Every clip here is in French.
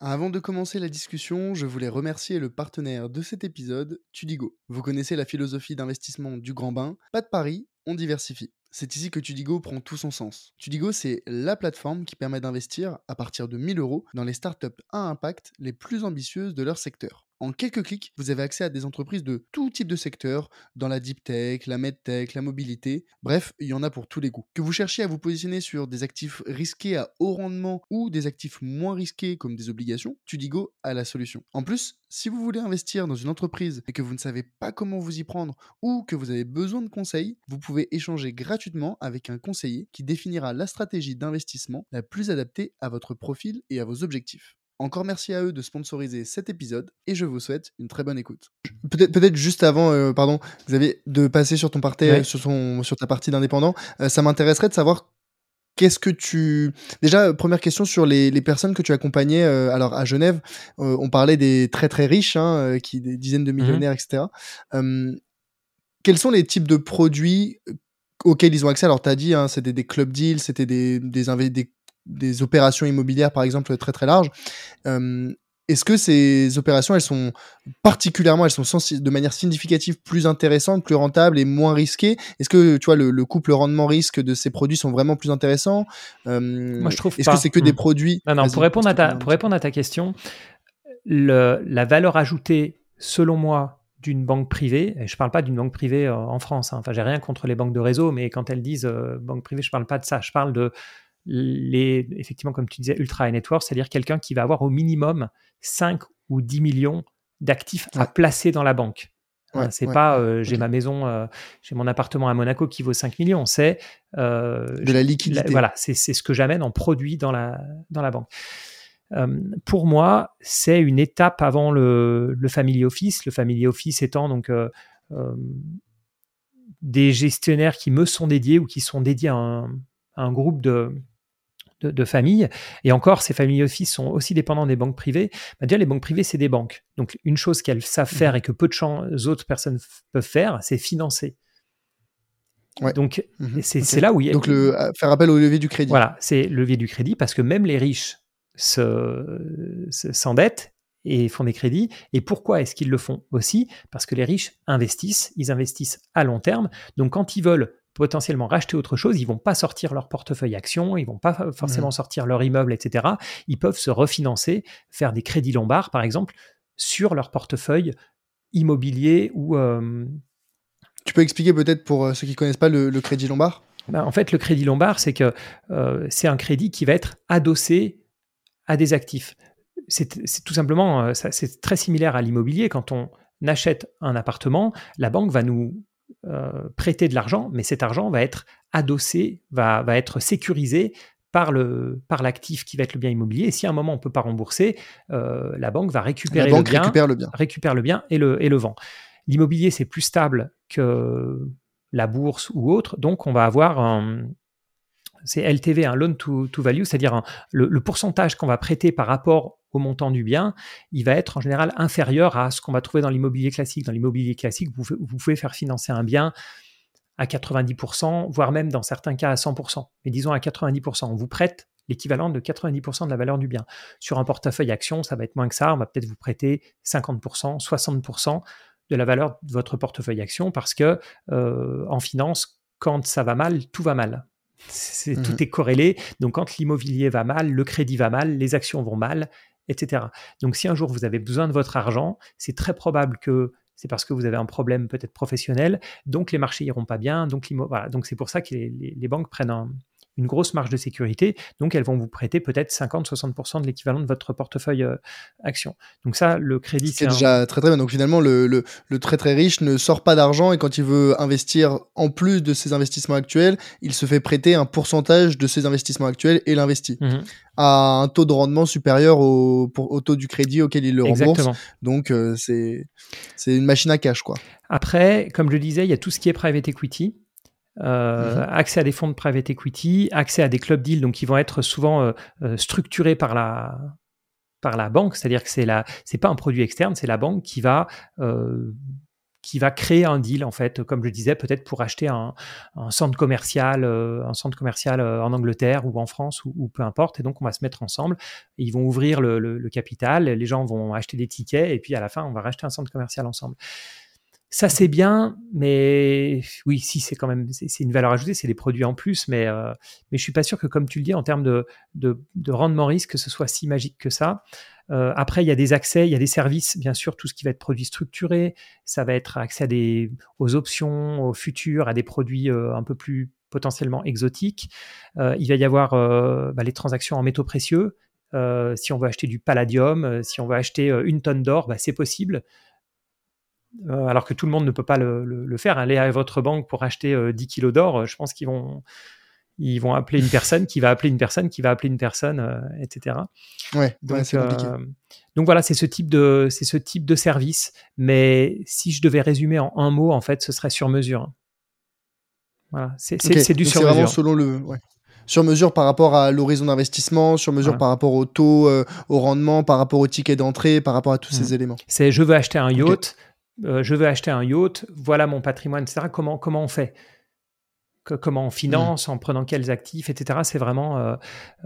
Avant de commencer la discussion, je voulais remercier le partenaire de cet épisode, Tudigo. Vous connaissez la philosophie d'investissement du grand bain, pas de pari, on diversifie. C'est ici que Tudigo prend tout son sens. Tudigo, c'est la plateforme qui permet d'investir à partir de 1000 euros dans les startups à impact les plus ambitieuses de leur secteur. En quelques clics, vous avez accès à des entreprises de tout type de secteur, dans la deep tech, la medtech, la mobilité. Bref, il y en a pour tous les goûts. Que vous cherchiez à vous positionner sur des actifs risqués à haut rendement ou des actifs moins risqués comme des obligations, Tudigo a la solution. En plus, si vous voulez investir dans une entreprise et que vous ne savez pas comment vous y prendre ou que vous avez besoin de conseils, vous pouvez échanger gratuitement avec un conseiller qui définira la stratégie d'investissement la plus adaptée à votre profil et à vos objectifs. Encore merci à eux de sponsoriser cet épisode et je vous souhaite une très bonne écoute. Peut-être peut juste avant, euh, pardon, Xavier, de passer sur ton parti, sur, son, sur ta partie d'indépendant, euh, ça m'intéresserait de savoir qu'est-ce que tu... Déjà, première question sur les, les personnes que tu accompagnais. Euh, alors à Genève, on parlait des très très riches, hein, qui des dizaines de mmh millionnaires, etc. quels sont les types de produits auxquels ils ont accès? Alors tu as dit, hein, c'était des club deals, c'était des, des, des des opérations immobilières, par exemple, très très larges. est-ce que ces opérations, elles sont particulièrement, elles sont de manière significative plus intéressantes, plus rentables et moins risquées? Est-ce que tu vois le, couple rendement-risque de ces produits sont vraiment plus intéressants? Moi, je trouve. Est-ce que c'est que des mmh. produits Non, non. Pour répondre à ta, pour répondre à ta question, le, la valeur ajoutée, selon moi, d'une banque privée, et je ne parle pas d'une banque privée euh, en France, hein, enfin j'ai rien contre les banques de réseau, mais quand elles disent euh, banque privée, je ne parle pas de ça, je parle de les, effectivement, comme tu disais, ultra network, c'est-à-dire quelqu'un qui va avoir au minimum 5 ou 10 millions d'actifs à placer dans la banque. Hein, c'est pas euh, j'ai ma maison, euh, j'ai mon appartement à Monaco qui vaut 5 millions, c'est euh, de la liquidité. voilà, c'est ce que j'amène en produit dans la, dans la banque. pour moi, c'est une étape avant le, le, family office. Le family office étant donc des gestionnaires qui me sont dédiés ou qui sont dédiés à un groupe de, de, familles. Et encore, ces familles office sont aussi dépendants des banques privées. Bah, déjà, les banques privées, c'est des banques. Donc, une chose qu'elles savent faire mmh. et que peu de autres personnes peuvent faire, c'est financer. Donc, mmh c'est là où il y a... Donc, le, faire appel au levier du crédit. Voilà, c'est le levier du crédit parce que même les riches s'endettent et font des crédits. Et pourquoi est-ce qu'ils le font aussi? Parce que les riches investissent, ils investissent à long terme. Donc, quand ils veulent potentiellement racheter autre chose, ils vont pas sortir leur portefeuille action, ils vont pas forcément mmh. sortir leur immeuble, etc. Ils peuvent se refinancer, faire des crédits lombards, par exemple, sur leur portefeuille immobilier ou... Tu peux expliquer peut-être pour euh, ceux qui connaissent pas le, crédit lombard? Ben, En fait, le crédit lombard, c'est que euh, c'est un crédit qui va être adossé à des actifs. C'est tout simplement, euh, c'est très similaire à l'immobilier. Quand on achète un appartement, la banque va nous euh, prêter de l'argent, mais cet argent va être adossé, va, va être sécurisé par le par l'actif qui va être le bien immobilier. Et si à un moment on peut pas rembourser, euh, la banque va récupérer le bien, récupère le bien, récupère le bien et le et le vend. L'immobilier c'est plus stable que la bourse ou autre, donc on va avoir un, c'est LTV, un loan to, value, c'est-à-dire le, pourcentage qu'on va prêter par rapport au montant du bien, il va être en général inférieur à ce qu'on va trouver dans l'immobilier classique. Dans l'immobilier classique, vous, pouvez faire financer un bien à 90%, voire même dans certains cas à 100%. Mais disons à 90%, on vous prête l'équivalent de 90% de la valeur du bien. Sur un portefeuille action, ça va être moins que ça, on va peut-être vous prêter 50%, 60% de la valeur de votre portefeuille action parce que euh, en finance, quand ça va mal, tout va mal. C'est, Tout mmh est corrélé. Donc, quand l'immobilier va mal, le crédit va mal, les actions vont mal, etc. Donc, si un jour vous avez besoin de votre argent, c'est très probable que c'est parce que vous avez un problème peut-être professionnel. Donc, les marchés iront pas bien. Donc, voilà. donc c'est pour ça que les banques prennent un, une grosse marge de sécurité. Donc, elles vont vous prêter peut-être 50-60% de l'équivalent de votre portefeuille euh, action. Donc, ça, le crédit, c'est déjà très très bien. Donc, finalement, le, le, le, très très riche ne sort pas d'argent et quand il veut investir en plus de ses investissements actuels, il se fait prêter un pourcentage de ses investissements actuels et l'investit. Mmh à un taux de rendement supérieur au, pour, au taux du crédit auquel il le rembourse. Donc, euh, c'est c'est une machine à cash, quoi. Après, comme je le disais, il y a tout ce qui est private equity. Euh, mhm. accès à des fonds de private equity, accès à des club deals, donc qui vont être souvent euh, euh, structurés par la par la banque, c'est-à-dire que c'est la c'est pas un produit externe, c'est la banque qui va qui va créer un deal en fait, comme je disais, peut-être pour acheter un, centre commercial, un centre commercial en Angleterre ou en France ou, peu importe. Et donc on va se mettre ensemble. ils vont ouvrir le, capital, les gens vont acheter des tickets et puis à la fin on va racheter un centre commercial ensemble. Ça c'est bien, mais oui, si c'est quand même c'est une valeur ajoutée, c'est des produits en plus, mais euh, mais je suis pas sûr que comme tu le dis en termes de, de, rendement risque, que ce soit si magique que ça. Euh, après, il y a des accès, il y a des services, bien sûr, tout ce qui va être produit structuré, ça va être accès aux options, aux futurs, à des produits euh, un peu plus potentiellement exotiques. il va y avoir bah, les transactions en métaux précieux. si on veut acheter du palladium, si on veut acheter une tonne d'or, bah, c'est possible. Euh, alors que tout le monde ne peut pas le, faire. Aller à votre banque pour acheter 10 euh, kilos d'or, euh, je pense qu'ils vont, ils vont appeler une personne qui va appeler une personne qui va appeler une personne, etc. Ouais, donc, c'est donc voilà, c'est ce type de c'est ce type de service. Mais si je devais résumer en un mot, en fait, ce serait sur mesure. Voilà, c'est du sur mesure. Vraiment selon le sur mesure par rapport à l'horizon d'investissement, sur mesure par rapport au taux, au rendement, par rapport au ticket d'entrée, par rapport à tous ces mmh. éléments. C'est je veux acheter un yacht. Euh, je veux acheter un yacht, voilà mon patrimoine, etc. Comment, comment on fait? Comment on finance, mmh. en prenant quels actifs, etc. C'est vraiment. Euh,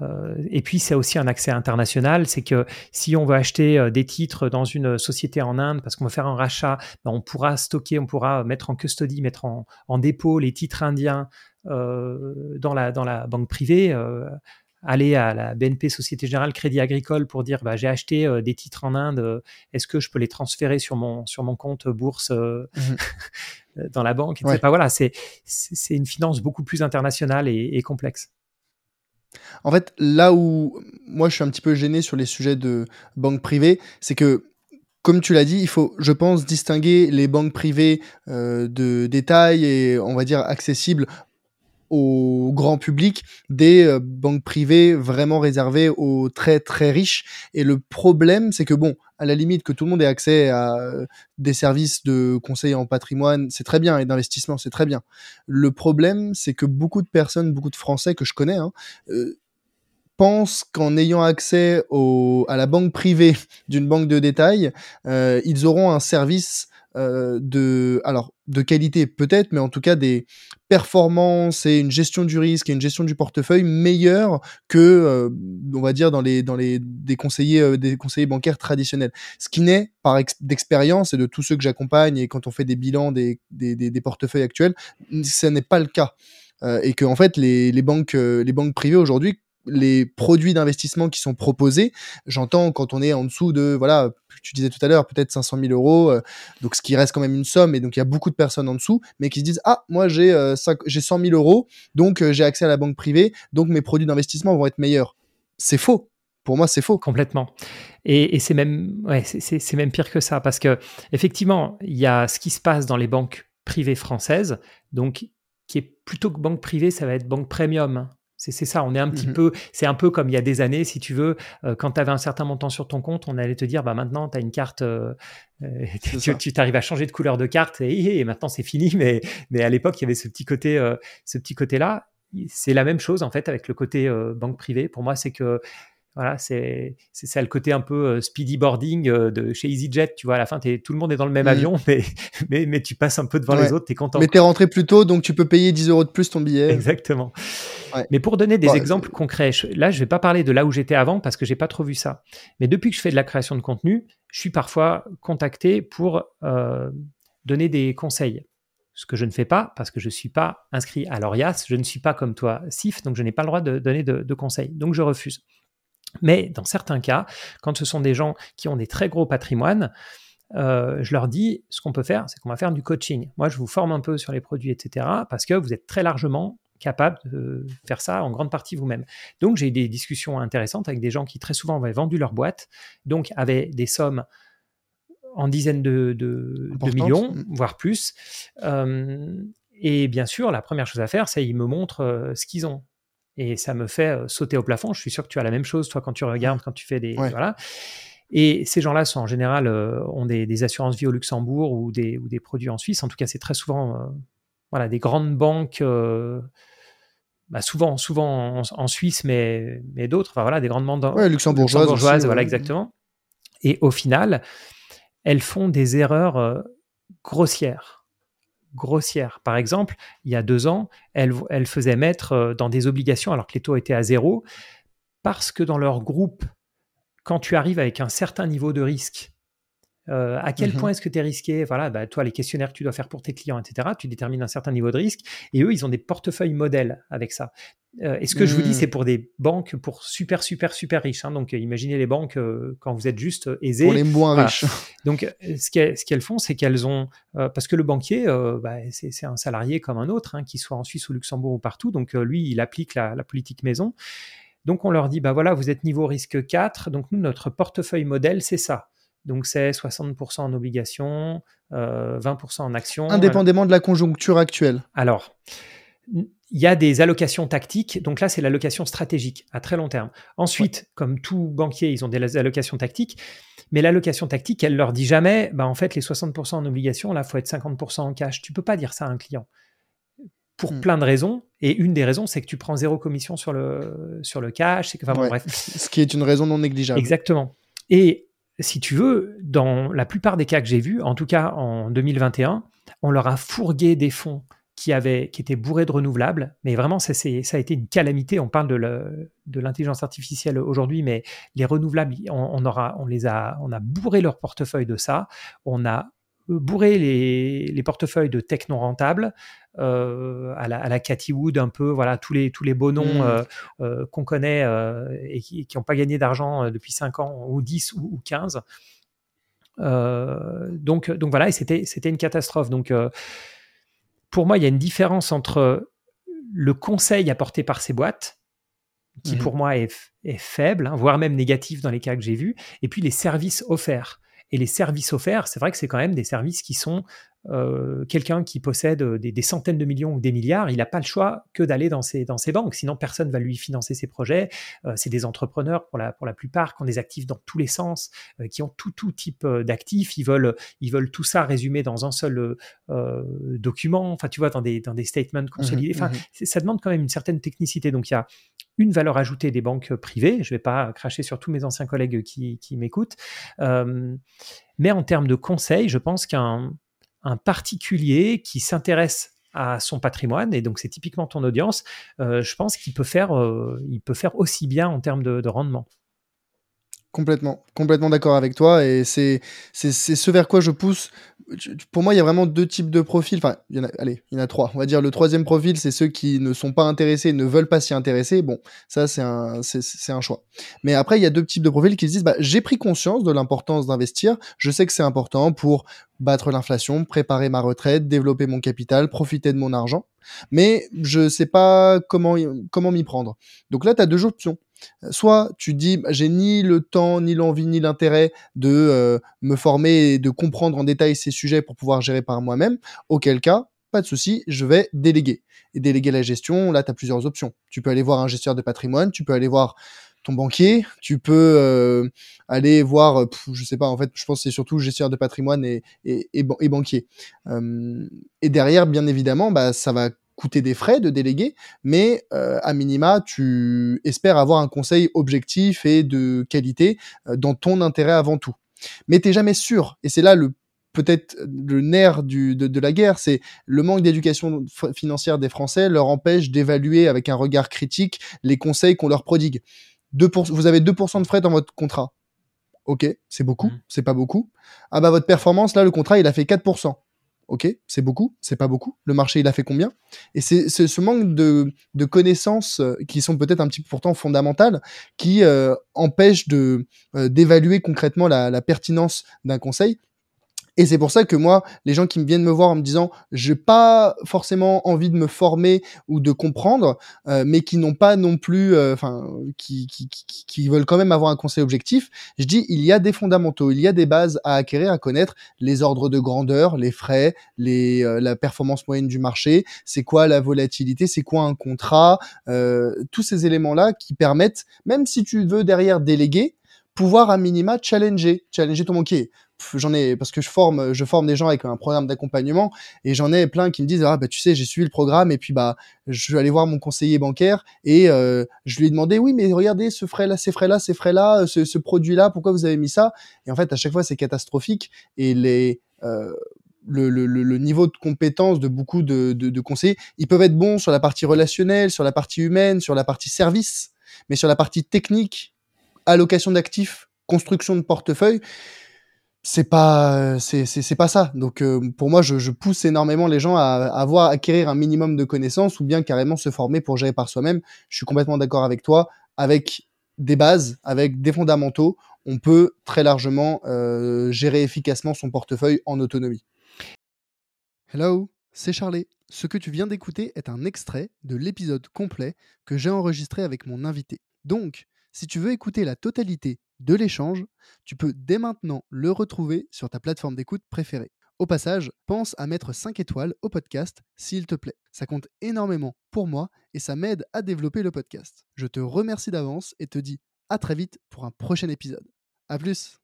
euh, et puis, c'est aussi un accès international. C'est que si on veut acheter des titres dans une société en Inde, parce qu'on veut faire un rachat, ben, on pourra stocker, on pourra mettre en custody, mettre en, en dépôt les titres indiens dans, la, dans la banque privée aller à la BNP Société Générale Crédit Agricole pour dire bah, j'ai acheté euh, des titres en Inde, euh, est-ce que je peux les transférer sur mon, sur mon compte bourse euh, mhm. dans la banque voilà, c'est, c'est une finance beaucoup plus internationale et, complexe. En fait, là où moi je suis un petit peu gêné sur les sujets de banque privée, c'est que comme tu l'as dit, il faut, je pense, distinguer les banques privées de détail et on va dire accessibles au grand public des euh, banques privées vraiment réservées aux très très riches. Et le problème, c'est que bon, à la limite que tout le monde ait accès à euh, des services de conseil en patrimoine, c'est très bien, et d'investissement, c'est très bien. Le problème, c'est que beaucoup de personnes, beaucoup de Français que je connais, hein, euh, pensent qu'en ayant accès au, à la banque privée d'une banque de détail, ils auront un service de, alors, de qualité peut-être, mais en tout cas des performances et une gestion du risque et une gestion du portefeuille meilleure que, euh, on va dire, dans les, dans les, des conseillers, euh, des conseillers bancaires traditionnels. Ce qui n'est, par d'expérience et de tous ceux que j'accompagne et quand on fait des bilans des, des, des, portefeuilles actuels, ce n'est pas le cas. et que en fait les, les banques les banques privées aujourd'hui les produits d'investissement qui sont proposés. J'entends quand on est en dessous de, voilà, tu disais tout à l'heure, peut-être 500 000 euros, euh, donc ce qui reste quand même une somme, et donc il y a beaucoup de personnes en dessous, mais qui se disent, ah, moi j'ai euh, j'ai 100 000 euros, donc euh, j'ai accès à la banque privée, donc mes produits d'investissement vont être meilleurs. C'est faux. Pour moi, c'est faux. Complètement. Et, c'est même, c'est même pire que ça, parce que effectivement, il y a ce qui se passe dans les banques privées françaises, donc qui est plutôt que banque privée, ça va être banque premium. C'est ça, on est un petit mmh peu, c'est un peu comme il y a des années, si tu veux, euh, quand tu avais un certain montant sur ton compte, on allait te dire, bah maintenant, tu as une carte, euh, euh, tu, t'arrives à changer de couleur de carte et, maintenant c'est fini, mais, mais à l'époque, il y avait ce petit côté, ce petit côté-là. C'est la même chose, en fait, avec le côté banque privée. Pour moi, c'est que voilà, c'est ça le côté un peu euh, speedy boarding euh, de chez EasyJet. Tu vois, à la fin, tout le monde est dans le même mmh. avion, mais, mais, mais, tu passes un peu devant les autres, tu es content. Mais tu es rentré plus tôt, donc tu peux payer 10 euros de plus ton billet. Exactement. Mais pour donner des exemples concrets, là, je vais pas parler de là où j'étais avant parce que j'ai pas trop vu ça. Mais depuis que je fais de la création de contenu, je suis parfois contacté pour euh, donner des conseils ce que je ne fais pas parce que je ne suis pas inscrit à l'ORIAS, je ne suis pas comme toi SIF, donc je n'ai pas le droit de donner de conseils, donc je refuse. Mais dans certains cas, quand ce sont des gens qui ont des très gros patrimoines, euh, je leur dis, ce qu'on peut faire, c'est qu'on va faire du coaching. Moi, je vous forme un peu sur les produits, etc., parce que vous êtes très largement capable de faire ça en grande partie vous-même. Donc, j'ai eu des discussions intéressantes avec des gens qui très souvent avaient vendu leur boîte, donc avaient des sommes en dizaines de, millions, mm. voire plus. Euh, et bien sûr, la première chose à faire, c'est qu'ils me montrent euh, ce qu'ils ont et ça me fait euh, sauter au plafond. Je suis sûr que tu as la même chose, toi, quand tu regardes, quand tu fais des. Voilà. Et ces gens-là sont en général euh, ont des, assurances vie au Luxembourg ou des, ou des produits en Suisse. En tout cas, c'est très souvent euh, voilà, des grandes banques, bah, souvent, souvent en, Suisse, mais, mais d'autres. Enfin, voilà, des grandes banques ouais, luxembourgeoises. voilà, exactement. Et au final, elles font des erreurs grossières. Grossières. Par exemple, il y a deux ans, elles, elles faisaient mettre euh, dans des obligations, alors que les taux étaient à zéro, parce que dans leur groupe, quand tu arrives avec un certain niveau de risque, euh, à quel mmh point est-ce que tu es risqué? Voilà, bah, toi, les questionnaires que tu dois faire pour tes clients, etc., tu détermines un certain niveau de risque. Et eux, ils ont des portefeuilles modèles avec ça. Euh, et ce que je vous dis, mmh. c'est pour des banques pour super, super, super riches. Hein. Donc, imaginez les banques quand vous êtes juste aisé. Pour les moins riches. Donc, ce qu'elles font, c'est qu'elles ont. parce que le banquier, bah, c'est un salarié comme un autre, hein, qu'il soit en Suisse ou Luxembourg ou partout. Donc, lui, il applique la, la politique maison. Donc on leur dit, bah voilà, vous êtes niveau risque 4, donc nous, notre portefeuille modèle, c'est ça. Donc c'est 60% en obligations, 20% euh, en actions. Indépendamment de la conjoncture actuelle. Alors, il y a des allocations tactiques. Donc là, c'est l'allocation stratégique à très long terme. Ensuite, comme tout banquier, ils ont des allocations tactiques. Mais l'allocation tactique, elle leur dit jamais, bah en fait, les 60% en obligations, là, il faut être 50% en cash. Tu peux pas dire ça à un client pour hmm. plein de raisons. Et une des raisons, c'est que tu prends zéro commission sur le, sur le cash. Que, enfin, bref. Ce qui est une raison non négligeable. Exactement. Et si tu veux, dans la plupart des cas que j'ai vus, en tout cas en 2021, on leur a fourgué des fonds qui, avaient, qui étaient bourrés de renouvelables. Mais vraiment, ça, a été une calamité. On parle de l'intelligence artificielle aujourd'hui, mais les renouvelables, on, aura, on, les a, on a bourré leur portefeuille de ça. On a bourré les, les portefeuilles de tech non rentables. Euh, à, la, à la Cathy Wood, un peu, voilà, tous les, tous les beaux noms mmh. euh, euh, qu'on connaît et qui n'ont pas gagné d'argent depuis 5 ans, ou 10 ou, 15. donc, donc voilà, et c'était, c'était une catastrophe. Donc, pour moi, il y a une différence entre le conseil apporté par ces boîtes, qui mmh. pour moi est, est faible, hein, voire même négatif dans les cas que j'ai vus, et puis les services offerts. Et les services offerts, c'est vrai que c'est quand même des services qui sont euh, quelqu'un qui possède euh, des, centaines de millions ou des milliards, il n'a pas le choix que d'aller dans ces, dans ces banques. Sinon, personne va lui financer ses projets. Euh, c'est des entrepreneurs pour la, pour la plupart qui ont des actifs dans tous les sens, qui ont tout, tout type d'actifs. Ils veulent, ils veulent tout ça résumé dans un seul document, enfin, tu vois, dans des, dans des statements mmh consolidés. Enfin, mmh ça demande quand même une certaine technicité. Donc, il y a une valeur ajoutée des banques privées. Je ne vais pas cracher sur tous mes anciens collègues qui, m'écoutent. mais en termes de conseils, je pense qu'un un particulier qui s'intéresse à son patrimoine, et donc c'est typiquement ton audience, euh, je pense qu'il peut, faire, euh, peut faire aussi bien en termes de rendement. Complètement, complètement d'accord avec toi. Et c'est ce vers quoi je pousse. Pour moi, il y a vraiment deux types de profils. Enfin, il y en a, allez, il y en a trois. On va dire le troisième profil, c'est ceux qui ne sont pas intéressés, ne veulent pas s'y intéresser. Bon, ça, c'est un, c'est un choix. Mais après, il y a deux types de profils qui se disent, bah, j'ai pris conscience de l'importance d'investir. Je sais que c'est important pour battre l'inflation, préparer ma retraite, développer mon capital, profiter de mon argent. Mais je sais pas comment, comment m'y prendre. Donc là, tu as deux options Soit tu dis, bah, j'ai ni le temps, ni l'envie, ni l'intérêt de euh, me former et de comprendre en détail ces sujets pour pouvoir gérer par moi-même, auquel cas, pas de souci, je vais déléguer. Et déléguer la gestion, là, tu as plusieurs options. Tu peux aller voir un gestionnaire de patrimoine, tu peux aller voir ton banquier, tu peux euh, aller voir, je sais pas, en fait, je pense que c'est surtout gestionnaire de patrimoine et, et, et, banquier. et derrière, bien évidemment, bah, ça va coûter des frais de déléguer, mais euh, à minima, tu espères avoir un conseil objectif et de qualité euh, dans ton intérêt avant tout. Mais t'es jamais sûr, et c'est là le peut-être le nerf du, de, la guerre, c'est le manque d'éducation financière des Français leur empêche d'évaluer avec un regard critique les conseils qu'on leur prodigue. 2%, vous avez 2% de frais dans votre contrat. Ok, c'est beaucoup, mmh. c'est pas beaucoup. Ah bah votre performance, là, le contrat, il a fait 4%. Ok, c'est beaucoup, c'est pas beaucoup. Le marché, il a fait combien? Et c'est ce manque de, connaissances euh, qui sont peut-être un petit peu pourtant fondamentales qui euh, empêchent de euh, d'évaluer concrètement la pertinence d'un conseil et c'est pour ça que moi, les gens qui me viennent me voir en me disant, j'ai pas forcément envie de me former ou de comprendre, euh, mais qui n'ont pas non plus, euh, enfin, qui, qui, qui, qui, veulent quand même avoir un conseil objectif, je dis, il y a des fondamentaux, il y a des bases à acquérir, à connaître, les ordres de grandeur, les frais, les, euh, la performance moyenne du marché, c'est quoi la volatilité, c'est quoi un contrat, tous ces éléments-là qui permettent, même si tu veux derrière déléguer, pouvoir à minima challenger, challenger ton banquier j'en ai parce que je forme je forme des gens avec un programme d'accompagnement et j'en ai plein qui me disent ah bah tu sais j'ai suivi le programme et puis bah je suis allé voir mon conseiller bancaire et euh, je lui ai demandé oui mais regardez ce frais là ces frais là ces frais là ce, ce produit là pourquoi vous avez mis ça? Et en fait à chaque fois c'est catastrophique et les euh, le, le- le- niveau de compétence de beaucoup de conseillers. Ils peuvent être bons sur la partie relationnelle, sur la partie humaine, sur la partie service, mais sur la partie technique, allocation d'actifs, construction de portefeuille, c'est pas c'est c'est c'est pas ça. Donc euh, pour moi, je, je pousse énormément les gens à, à avoir acquérir un minimum de connaissances ou bien carrément se former pour gérer par soi-même. Je suis complètement d'accord avec toi. Avec des bases, avec des fondamentaux, on peut très largement euh, gérer efficacement son portefeuille en autonomie. Hello, c'est Charlie. Ce que tu viens d'écouter est un extrait de l'épisode complet que j'ai enregistré avec mon invité. Donc, si tu veux écouter la totalité de l'échange, tu peux dès maintenant le retrouver sur ta plateforme d'écoute préférée. Au passage, pense à mettre 5 étoiles au podcast s'il te plaît. Ça compte énormément pour moi et ça m'aide à développer le podcast. Je te remercie d'avance et te dis à très vite pour un prochain épisode. A plus